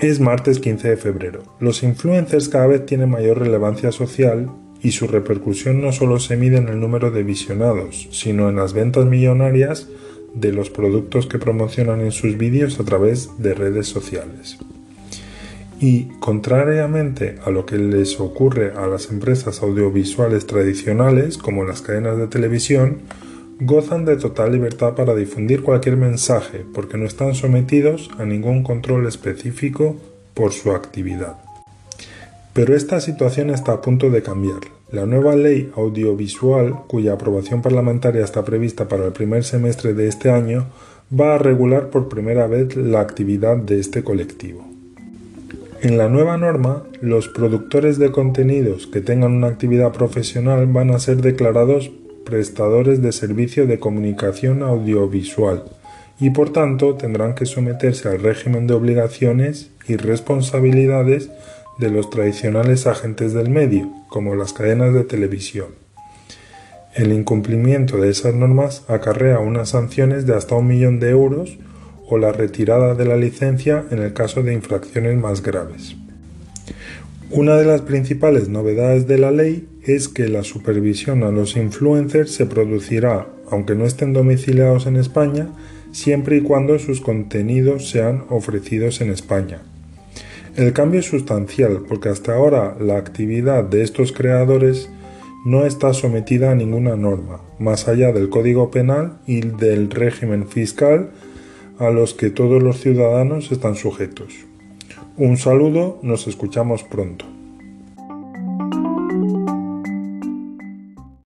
Es martes 15 de febrero. Los influencers cada vez tienen mayor relevancia social y su repercusión no solo se mide en el número de visionados, sino en las ventas millonarias de los productos que promocionan en sus vídeos a través de redes sociales. Y, contrariamente a lo que les ocurre a las empresas audiovisuales tradicionales, como las cadenas de televisión, gozan de total libertad para difundir cualquier mensaje porque no están sometidos a ningún control específico por su actividad. Pero esta situación está a punto de cambiar. La nueva ley audiovisual, cuya aprobación parlamentaria está prevista para el primer semestre de este año, va a regular por primera vez la actividad de este colectivo. En la nueva norma, los productores de contenidos que tengan una actividad profesional van a ser declarados prestadores de servicio de comunicación audiovisual y por tanto tendrán que someterse al régimen de obligaciones y responsabilidades de los tradicionales agentes del medio, como las cadenas de televisión. El incumplimiento de esas normas acarrea unas sanciones de hasta un millón de euros o la retirada de la licencia en el caso de infracciones más graves. Una de las principales novedades de la ley es que la supervisión a los influencers se producirá, aunque no estén domiciliados en España, siempre y cuando sus contenidos sean ofrecidos en España. El cambio es sustancial porque hasta ahora la actividad de estos creadores no está sometida a ninguna norma, más allá del Código Penal y del régimen fiscal a los que todos los ciudadanos están sujetos. Un saludo, nos escuchamos pronto.